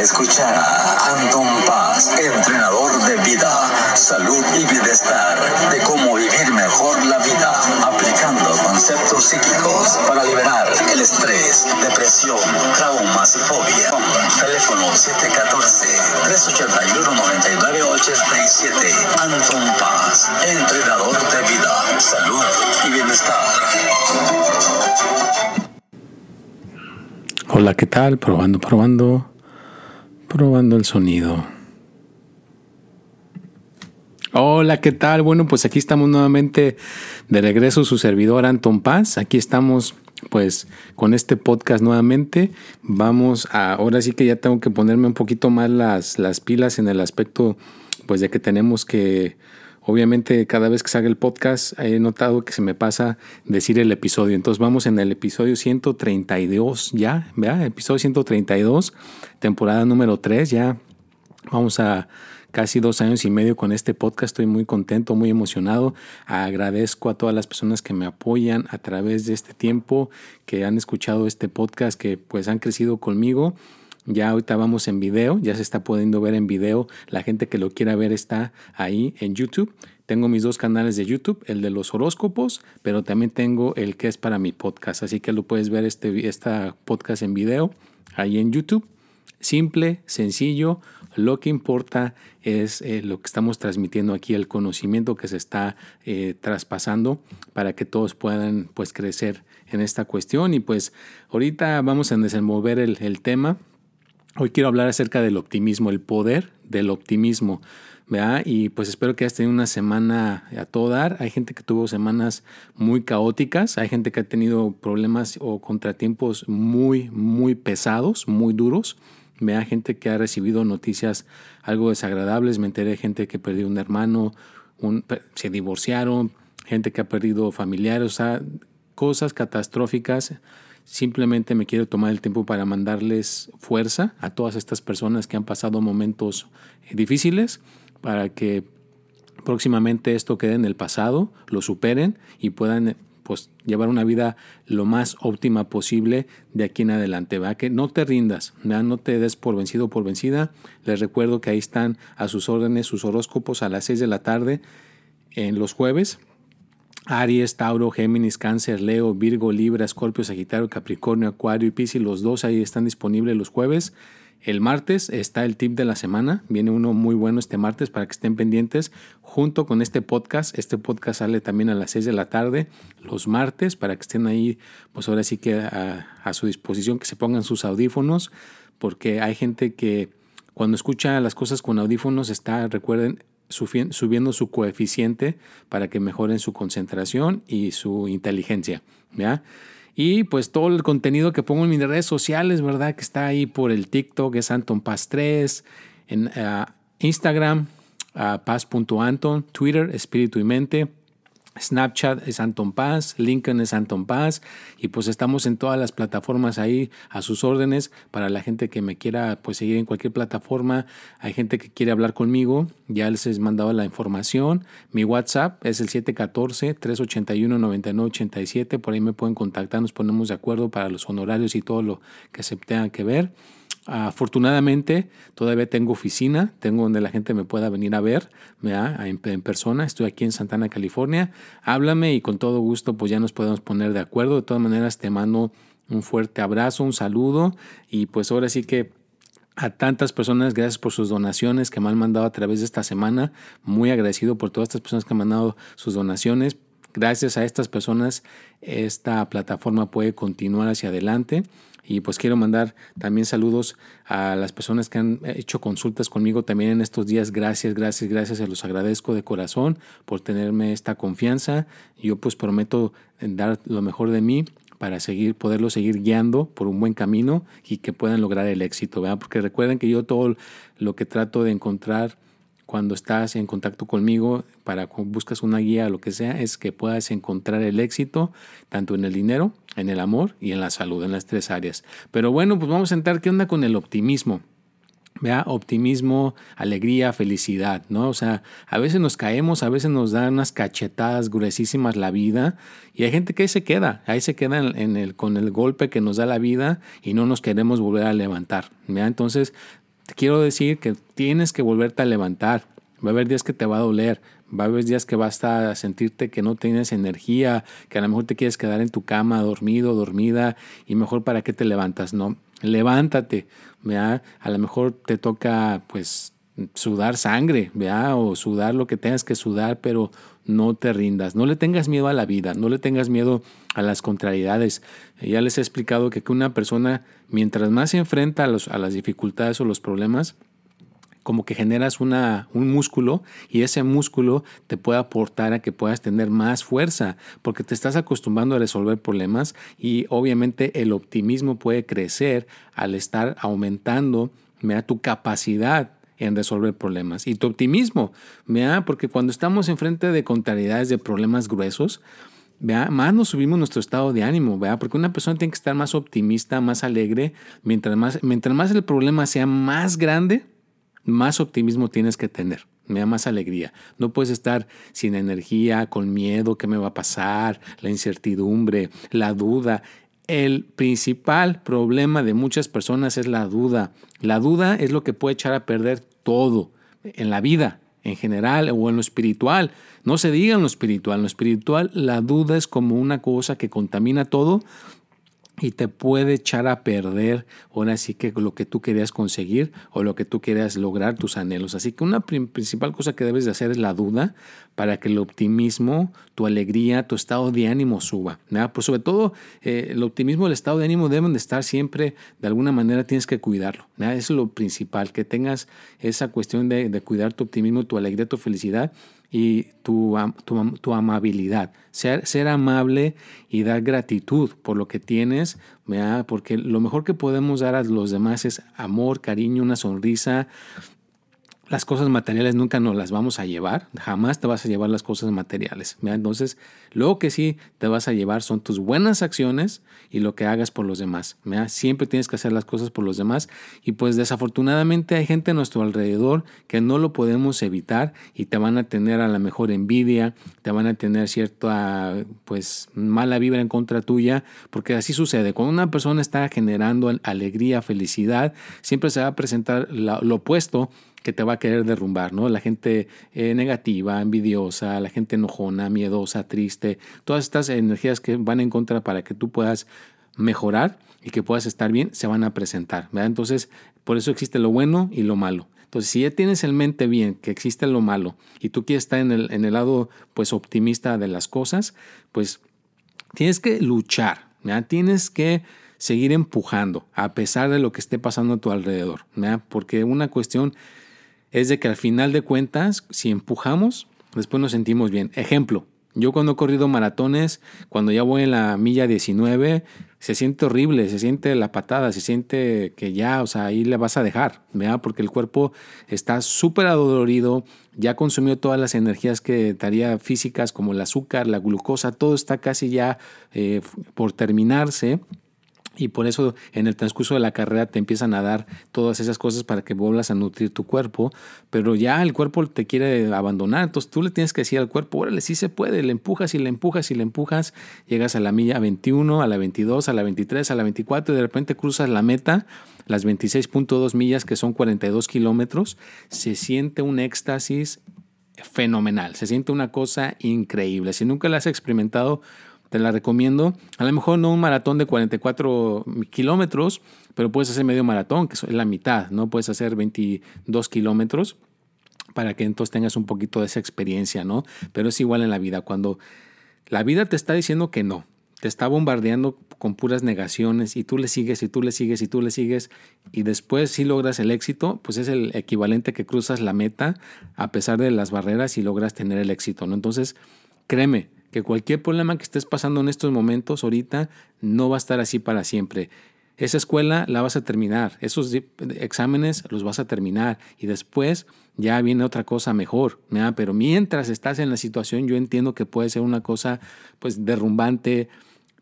escuchar a Anton Paz, entrenador de vida, salud y bienestar, de cómo vivir mejor la vida, aplicando conceptos psíquicos para liberar el estrés, depresión, traumas y fobia. Teléfono 714-381-9987. Anton Paz, entrenador de vida, salud y bienestar. Hola, ¿qué tal? Probando, probando, probando el sonido. Hola, ¿qué tal? Bueno, pues aquí estamos nuevamente de regreso, su servidor Anton Paz. Aquí estamos pues con este podcast nuevamente. Vamos a, ahora sí que ya tengo que ponerme un poquito más las, las pilas en el aspecto pues de que tenemos que Obviamente cada vez que salga el podcast he notado que se me pasa decir el episodio. Entonces vamos en el episodio 132 ya, ¿verdad? Episodio 132, temporada número 3 ya. Vamos a casi dos años y medio con este podcast. Estoy muy contento, muy emocionado. Agradezco a todas las personas que me apoyan a través de este tiempo, que han escuchado este podcast, que pues han crecido conmigo ya ahorita vamos en video, ya se está pudiendo ver en video. La gente que lo quiera ver está ahí en YouTube. Tengo mis dos canales de YouTube, el de los horóscopos, pero también tengo el que es para mi podcast. Así que lo puedes ver este podcast en video ahí en YouTube. Simple, sencillo. Lo que importa es eh, lo que estamos transmitiendo aquí, el conocimiento que se está eh, traspasando para que todos puedan pues crecer en esta cuestión. Y pues ahorita vamos a desenvolver el tema Hoy quiero hablar acerca del optimismo, el poder del optimismo. ¿verdad? Y pues espero que hayas tenido una semana a todo dar. Hay gente que tuvo semanas muy caóticas, hay gente que ha tenido problemas o contratiempos muy, muy pesados, muy duros. Vea gente que ha recibido noticias algo desagradables. Me enteré de gente que perdió un hermano, se divorciaron, gente que ha perdido familiares, o sea, cosas catastróficas Simplemente me quiero tomar el tiempo para mandarles fuerza a todas estas personas que han pasado momentos eh, difíciles para que próximamente esto quede en el pasado, lo superen y puedan pues llevar una vida lo más óptima posible de aquí en adelante. ¿va? Que no te rindas, no te des por vencido o por vencida. Les recuerdo que ahí están a sus órdenes sus horóscopos a las 6 de la tarde en los jueves Aries, Tauro, Géminis, Cáncer, Leo, Virgo, Libra, Escorpio, Sagitario, Capricornio, Acuario y Piscis, los dos ahí están disponibles los jueves. El martes está el tip de la semana, viene uno muy bueno este martes para que estén pendientes junto con este podcast. Este podcast sale también a las 6 de la tarde los martes para que estén ahí, pues ahora sí que a, a su disposición, que se pongan sus audífonos, porque hay gente que cuando escucha las cosas con audífonos está, recuerden, subiendo su coeficiente para que mejoren su concentración y su inteligencia. Y pues todo el contenido que pongo en mis redes sociales, ¿verdad? Que está ahí por el TikTok, es Anton Paz 3, en uh, Instagram, uh, paz.anton, Twitter, Espíritu y Mente. Snapchat es Anton Paz, LinkedIn es Anton Paz y pues estamos en todas las plataformas ahí a sus órdenes para la gente que me quiera pues seguir en cualquier plataforma. Hay gente que quiere hablar conmigo, ya les he mandado la información. Mi WhatsApp es el 714-381-9987, por ahí me pueden contactar, nos ponemos de acuerdo para los honorarios y todo lo que se tenga que ver. Afortunadamente, todavía tengo oficina, tengo donde la gente me pueda venir a ver en, en, persona. Estoy aquí en Santana, California. Háblame y con todo gusto, pues ya nos podemos poner de acuerdo. De todas maneras, te mando un fuerte abrazo, un saludo y pues ahora sí que a tantas personas, gracias por sus donaciones que me han mandado a través de esta semana. Muy agradecido por todas estas personas que han mandado sus donaciones. Gracias a estas personas, esta plataforma puede continuar hacia adelante. Y pues quiero mandar también saludos a las personas que han hecho consultas conmigo también en estos días. Gracias, gracias, gracias. Se los agradezco de corazón por tenerme esta confianza. Yo pues prometo dar lo mejor de mí para seguir, poderlo seguir guiando por un buen camino y que puedan lograr el éxito. ¿verdad? Porque recuerden que yo todo lo que trato de encontrar cuando estás en contacto conmigo para buscas una guía o lo que sea es que puedas encontrar el éxito tanto en el dinero, en el amor y en la salud, en las tres áreas. Pero bueno, pues vamos a entrar qué onda con el optimismo. Vea, optimismo, alegría, felicidad, ¿no? O sea, a veces nos caemos, a veces nos dan unas cachetadas gruesísimas la vida y hay gente que ahí se queda, ahí se queda en, el, con el golpe que nos da la vida y no nos queremos volver a levantar, ¿vea? Entonces, te quiero decir que tienes que volverte a levantar. Va a haber días que te va a doler, va a haber días que vas a sentirte que no tienes energía, que a lo mejor te quieres quedar en tu cama dormido, dormida, y mejor para qué te levantas, ¿no? Levántate, ¿vea? A lo mejor te toca, pues, sudar sangre, ¿vea? O sudar lo que tengas que sudar, pero no te rindas, no le tengas miedo a la vida, no le tengas miedo a las contrariedades. Ya les he explicado que una persona, mientras más se enfrenta a, los, a las dificultades o los problemas, como que generas una, un músculo y ese músculo te puede aportar a que puedas tener más fuerza porque te estás acostumbrando a resolver problemas y obviamente el optimismo puede crecer al estar aumentando tu capacidad en resolver problemas. Y tu optimismo, porque cuando estamos enfrente de contrariedades, de problemas gruesos, más nos subimos nuestro estado de ánimo, porque una persona tiene que estar más optimista, más alegre, mientras más, mientras más el problema sea más grande, más optimismo tienes que tener, me da más alegría. No puedes estar sin energía, con miedo, qué me va a pasar, la incertidumbre, la duda. El principal problema de muchas personas es la duda. La duda es lo que puede echar a perder todo en la vida, en general o en lo espiritual. No se diga en lo espiritual. En lo espiritual la duda es como una cosa que contamina todo y te puede echar a perder ahora sí que lo que tú querías conseguir o lo que tú querías lograr, tus anhelos. Así que una principal cosa que debes de hacer es la duda para que el optimismo, tu alegría, tu estado de ánimo suba. Pues sobre todo eh, el optimismo, el estado de ánimo deben de estar siempre, de alguna manera tienes que cuidarlo. Eso es lo principal, que tengas esa cuestión de cuidar tu optimismo, tu alegría, tu felicidad y tu, tu, amabilidad. Ser, ser, amable y dar gratitud por lo que tienes, porque lo mejor que podemos dar a los demás es amor, cariño, una sonrisa, las cosas materiales nunca nos las vamos a llevar, jamás te vas a llevar las cosas materiales. Entonces, lo que sí te vas a llevar son tus buenas acciones y lo que hagas por los demás. Siempre tienes que hacer las cosas por los demás y pues desafortunadamente hay gente a nuestro alrededor que no lo podemos evitar y te van a tener a la mejor envidia, te van a tener cierta pues mala vibra en contra tuya, porque así sucede. Cuando una persona está generando alegría, felicidad, siempre se va a presentar lo opuesto que te va a querer derrumbar, ¿no? La gente eh, negativa, envidiosa, la gente enojona, miedosa, triste, todas estas energías que van en contra para que tú puedas mejorar y que puedas estar bien, se van a presentar, ¿verdad? Entonces, por eso existe lo bueno y lo malo. Entonces, si ya tienes en mente bien que existe lo malo y tú quieres estar en el, en el lado, pues, optimista de las cosas, pues, tienes que luchar, ¿verdad? Tienes que seguir empujando a pesar de lo que esté pasando a tu alrededor, ¿verdad? Porque una cuestión es de que al final de cuentas, si empujamos, después nos sentimos bien. Ejemplo, yo cuando he corrido maratones, cuando ya voy en la milla 19, se siente horrible, se siente la patada, se siente que ya, o sea, ahí le vas a dejar, ¿verdad? Porque el cuerpo está súper adolorido, ya consumió todas las energías que daría físicas como el azúcar, la glucosa, todo está casi ya eh, por terminarse. Y por eso en el transcurso de la carrera te empiezan a dar todas esas cosas para que vuelvas a nutrir tu cuerpo, pero ya el cuerpo te quiere abandonar, entonces tú le tienes que decir al cuerpo, órale, sí se puede, le empujas y le empujas y le empujas, llegas a la milla 21, a la 22, a la 23, a la 24 y de repente cruzas la meta, las 26.2 millas que son 42 kilómetros, se siente un éxtasis fenomenal, se siente una cosa increíble. Si nunca la has experimentado, te la recomiendo. A lo mejor no un maratón de 44 kilómetros, pero puedes hacer medio maratón, que es la mitad, ¿no? Puedes hacer 22 kilómetros para que entonces tengas un poquito de esa experiencia, ¿no? Pero es igual en la vida, cuando la vida te está diciendo que no, te está bombardeando con puras negaciones y tú le sigues y tú le sigues y tú le sigues y después si logras el éxito, pues es el equivalente que cruzas la meta a pesar de las barreras y logras tener el éxito, ¿no? Entonces, créeme, que cualquier problema que estés pasando en estos momentos ahorita no va a estar así para siempre. Esa escuela la vas a terminar, esos exámenes los vas a terminar y después ya viene otra cosa mejor. Pero mientras estás en la situación, yo entiendo que puede ser una cosa pues derrumbante,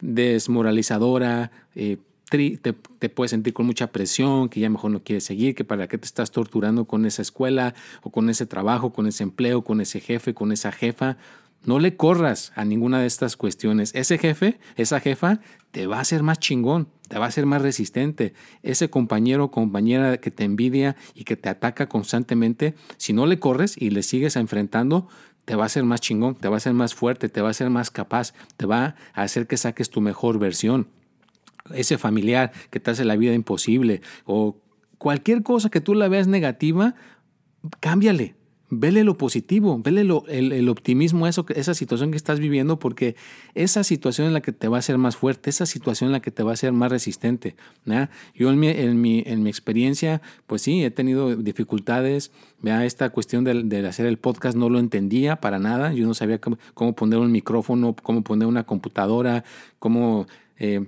desmoralizadora, eh, te, te, puedes sentir con mucha presión, que ya mejor no quieres seguir, que para qué te estás torturando con esa escuela o con ese trabajo, con ese empleo, con ese jefe, con esa jefa. No le corras a ninguna de estas cuestiones. Ese jefe, esa jefa, te va a hacer más chingón, te va a hacer más resistente. Ese compañero o compañera que te envidia y que te ataca constantemente, si no le corres y le sigues enfrentando, te va a hacer más chingón, te va a hacer más fuerte, te va a hacer más capaz, te va a hacer que saques tu mejor versión. Ese familiar que te hace la vida imposible o cualquier cosa que tú la veas negativa, cámbiale, Vele lo positivo, vele el, optimismo eso, esa situación que estás viviendo, porque esa situación es la que te va a hacer más fuerte, esa situación es la que te va a hacer más resistente. Yo en mi, en, mi, en mi, experiencia, pues sí, he tenido dificultades. Esta cuestión de, hacer el podcast no lo entendía para nada. Yo no sabía cómo, poner un micrófono, cómo poner una computadora, cómo... Eh,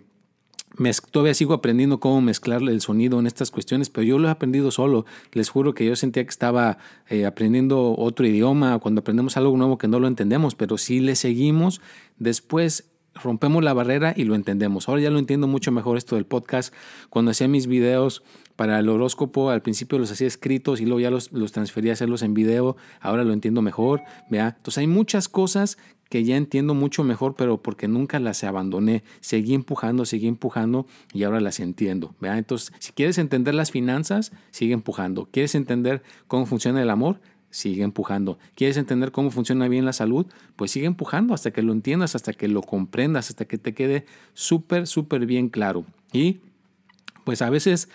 todavía sigo aprendiendo cómo mezclar el sonido en estas cuestiones, pero yo lo he aprendido solo. Les juro que yo sentía que estaba eh, aprendiendo otro idioma, cuando aprendemos algo nuevo que no lo entendemos, pero si le seguimos, después rompemos la barrera y lo entendemos. Ahora ya lo entiendo mucho mejor esto del podcast. Cuando hacía mis videos para el horóscopo, al principio los hacía escritos y luego ya los, los transfería a hacerlos en video. Ahora lo entiendo mejor. ¿vea? Entonces hay muchas cosas que ya entiendo mucho mejor, pero porque nunca las abandoné. Seguí empujando, seguí empujando y ahora las entiendo. ¿vea? Entonces, si quieres entender las finanzas, sigue empujando. ¿Quieres entender cómo funciona el amor? Sigue empujando. ¿Quieres entender cómo funciona bien la salud? Pues sigue empujando hasta que lo entiendas, hasta que lo comprendas, hasta que te quede súper, súper bien claro. Y pues a veces,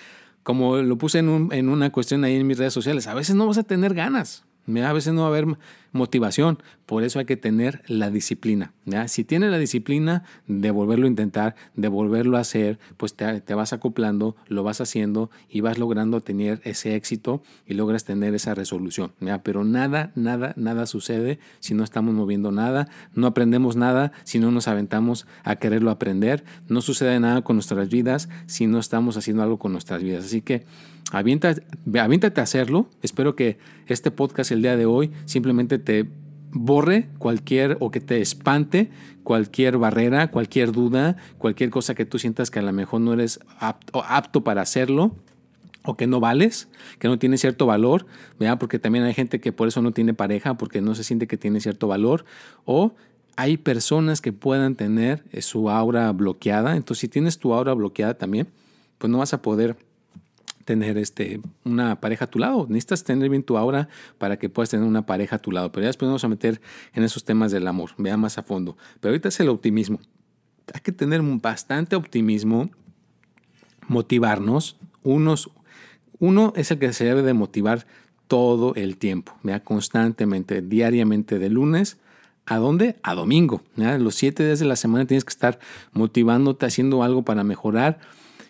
como lo puse en, en una cuestión ahí en mis redes sociales, a veces no vas a tener ganas. A veces no va a haber motivación, por eso hay que tener la disciplina. Si tienes la disciplina de volverlo a intentar, de volverlo a hacer, pues te, vas acoplando, lo vas haciendo y vas logrando tener ese éxito y logras tener esa resolución. Pero nada, nada, nada sucede si no estamos moviendo nada, no aprendemos nada si no nos aventamos a quererlo aprender, no sucede nada con nuestras vidas si no estamos haciendo algo con nuestras vidas. Así que aviéntate, a hacerlo. Espero que este podcast el día de hoy simplemente te borre cualquier o que te espante cualquier barrera, cualquier duda, cualquier cosa que tú sientas que a lo mejor no eres apto, apto para hacerlo o que no vales, que no tiene cierto valor, porque también hay gente que por eso no tiene pareja, porque no se siente que tiene cierto valor, o hay personas que puedan tener su aura bloqueada, entonces si tienes tu aura bloqueada también, pues no vas a poder tener este, una pareja a tu lado. Necesitas tener bien tu aura para que puedas tener una pareja a tu lado. Pero ya después vamos a meter en esos temas del amor. Vea más a fondo. Pero ahorita es el optimismo. Hay que tener bastante optimismo, motivarnos. Unos, uno es el que se debe de motivar todo el tiempo, vea constantemente, diariamente, de lunes ¿A dónde? A domingo. Los siete días de la semana tienes que estar motivándote, haciendo algo para mejorar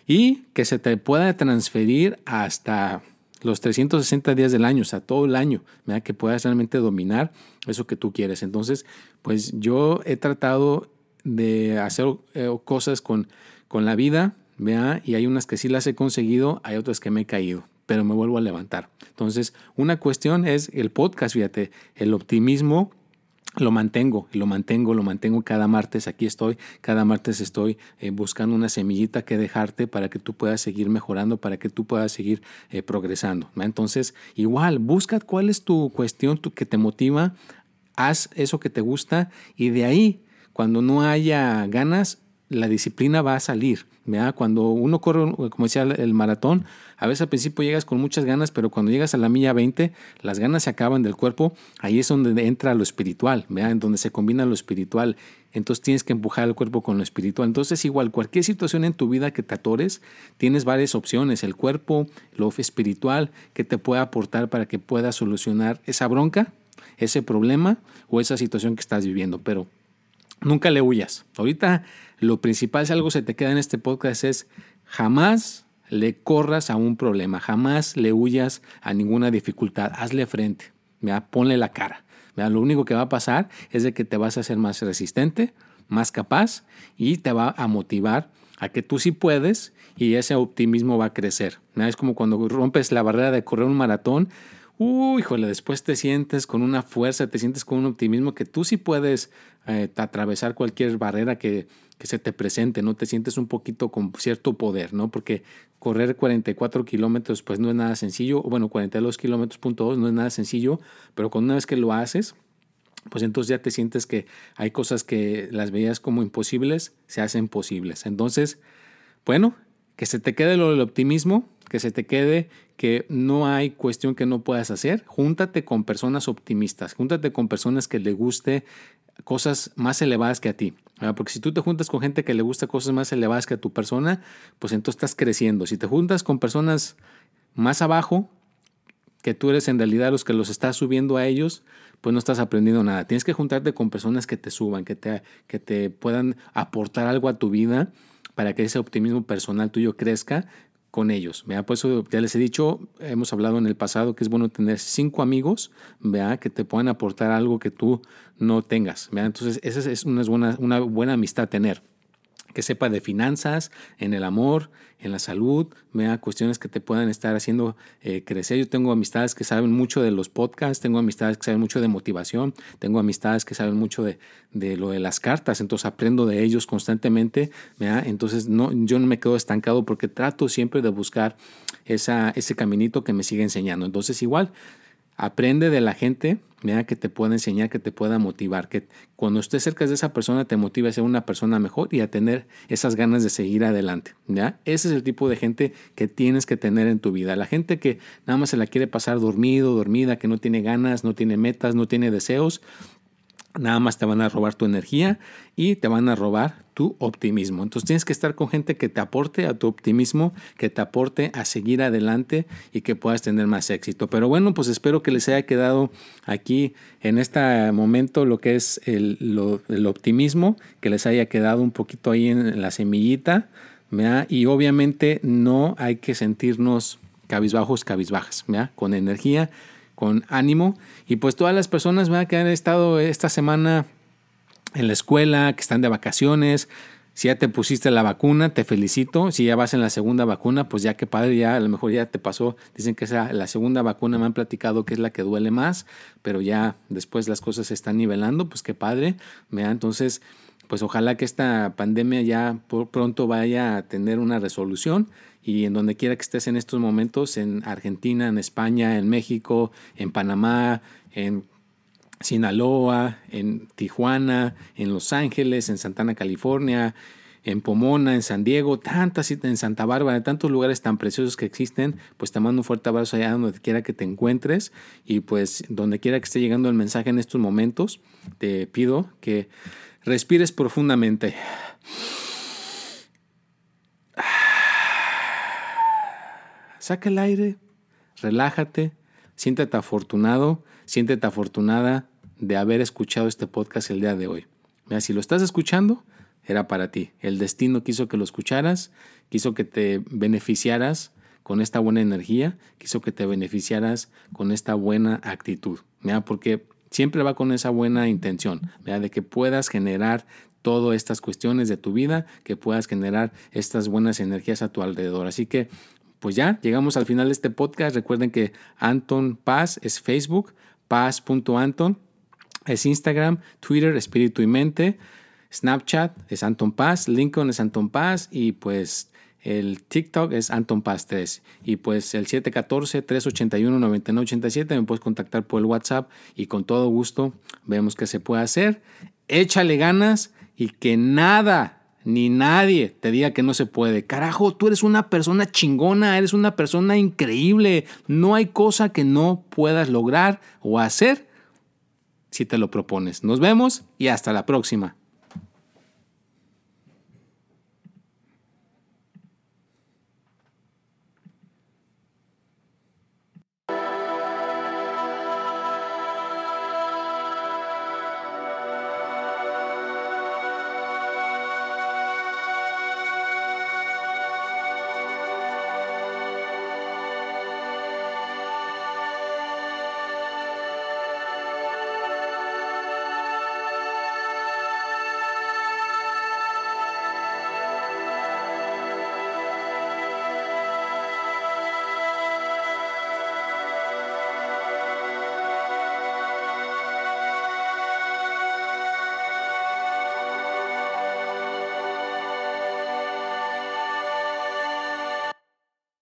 y que se te pueda transferir hasta los 360 días del año, o sea, todo el año, que puedas realmente dominar eso que tú quieres. Entonces, pues yo he tratado de hacer eh, cosas con, con la vida, ¿vea? y hay unas que sí las he conseguido, hay otras que me he caído, pero me vuelvo a levantar. Entonces, una cuestión es el podcast, fíjate, el optimismo lo mantengo, lo mantengo, lo mantengo cada martes. Aquí estoy, cada martes estoy eh, buscando una semillita que dejarte para que tú puedas seguir mejorando, para que tú puedas seguir eh, progresando. Entonces, igual, busca cuál es tu cuestión que te motiva, haz eso que te gusta y de ahí, cuando no haya ganas, la disciplina va a salir. Cuando uno corre, como decía el maratón, a veces al principio llegas con muchas ganas, pero cuando llegas a la milla 20, las ganas se acaban del cuerpo. Ahí es donde entra lo espiritual, en donde se combina lo espiritual. Entonces tienes que empujar el cuerpo con lo espiritual. Entonces igual, cualquier situación en tu vida que te atores, tienes varias opciones. El cuerpo, lo espiritual, que te puede aportar para que puedas solucionar esa bronca, ese problema o esa situación que estás viviendo. Pero nunca le huyas. Ahorita lo principal, si algo se te queda en este podcast, es jamás le corras a un problema, jamás le huyas a ninguna dificultad, hazle frente, ponle la cara. Lo único que va a pasar es de que te vas a hacer más resistente, más capaz y te va a motivar a que tú sí puedes y ese optimismo va a crecer. Es como cuando rompes la barrera de correr un maratón, uy, híjole, después te sientes con una fuerza, te sientes con un optimismo que tú sí puedes eh, atravesar cualquier barrera que, que, se te presente, ¿no? Te sientes un poquito con cierto poder, ¿no? Porque correr 44 kilómetros, pues no es nada sencillo, bueno, 42 kilómetros punto dos no es nada sencillo, pero con una vez que lo haces, pues entonces ya te sientes que hay cosas que las veías como imposibles, se hacen posibles. Entonces, bueno, que se te quede lo del optimismo, que se te quede que no hay cuestión que no puedas hacer. Júntate con personas optimistas, júntate con personas que le guste cosas más elevadas que a ti. Porque si tú te juntas con gente que le gusta cosas más elevadas que a tu persona, pues entonces estás creciendo. Si te juntas con personas más abajo, que tú eres en realidad los que los estás subiendo a ellos, pues no estás aprendiendo nada. Tienes que juntarte con personas que te suban, que te, que te puedan aportar algo a tu vida para que ese optimismo personal tuyo crezca con ellos. ¿vea? Por eso ya les he dicho, hemos hablado en el pasado que es bueno tener cinco amigos ¿vea? que te puedan aportar algo que tú no tengas. ¿vea? Entonces, esa es una buena, una buena amistad tener que sepa de finanzas, en el amor, en la salud, vea cuestiones que te puedan estar haciendo eh, crecer. Yo tengo amistades que saben mucho de los podcasts, tengo amistades que saben mucho de motivación, tengo amistades que saben mucho de, de lo de las cartas, entonces aprendo de ellos constantemente, entonces no, yo no me quedo estancado porque trato siempre de buscar esa, ese caminito que me sigue enseñando. Entonces igual, Aprende de la gente mira, que te pueda enseñar, que te pueda motivar, que cuando estés cerca de esa persona te motive a ser una persona mejor y a tener esas ganas de seguir adelante. ¿ya? Ese es el tipo de gente que tienes que tener en tu vida. La gente que nada más se la quiere pasar dormido, dormida, que no tiene ganas, no tiene metas, no tiene deseos, nada más te van a robar tu energía y te van a robar tu optimismo. Entonces tienes que estar con gente que te aporte a tu optimismo, que te aporte a seguir adelante y que puedas tener más éxito. Pero bueno, pues espero que les haya quedado aquí en este momento lo que es el, optimismo, que les haya quedado un poquito ahí en la semillita. Y obviamente no hay que sentirnos cabizbajos, cabizbajas, con energía con ánimo. Y pues todas las personas que han estado esta semana en la escuela, que están de vacaciones, si ya te pusiste la vacuna, te felicito. Si ya vas en la segunda vacuna, pues ya que padre, ya a lo mejor ya te pasó. Dicen que esa, la segunda vacuna me han platicado que es la que duele más, pero ya después las cosas se están nivelando, pues qué padre. Entonces, pues ojalá que esta pandemia ya pronto vaya a tener una resolución y en donde quiera que estés en estos momentos, en Argentina, en España, en México, en Panamá, en Sinaloa, en Tijuana, en Los Ángeles, en Santana, California, en Pomona, en San Diego, tantas en Santa Bárbara, tantos lugares tan preciosos que existen, pues te mando un fuerte abrazo allá donde quiera que te encuentres y pues donde quiera que esté llegando el mensaje en estos momentos, te pido que respires profundamente. Saca el aire, relájate, siéntete afortunado, siéntete afortunada de haber escuchado este podcast el día de hoy. Mira, si lo estás escuchando, era para ti. El destino quiso que lo escucharas, quiso que te beneficiaras con esta buena energía, quiso que te beneficiaras con esta buena actitud. Mira, porque siempre va con esa buena intención, mira, de que puedas generar todas estas cuestiones de tu vida, que puedas generar estas buenas energías a tu alrededor. Así que pues ya llegamos al final de este podcast. Recuerden que Anton Paz es Facebook, paz.anton es Instagram, Twitter, Espíritu y Mente, Snapchat es Anton Paz, Lincoln es Anton Paz y pues el TikTok es Anton Paz 3. Y pues el 714-381-9987 me puedes contactar por el WhatsApp y con todo gusto vemos qué se puede hacer. Échale ganas y que nada ni nadie te diga que no se puede. Carajo, tú eres una persona chingona, eres una persona increíble. No hay cosa que no puedas lograr o hacer si te lo propones. Nos vemos y hasta la próxima.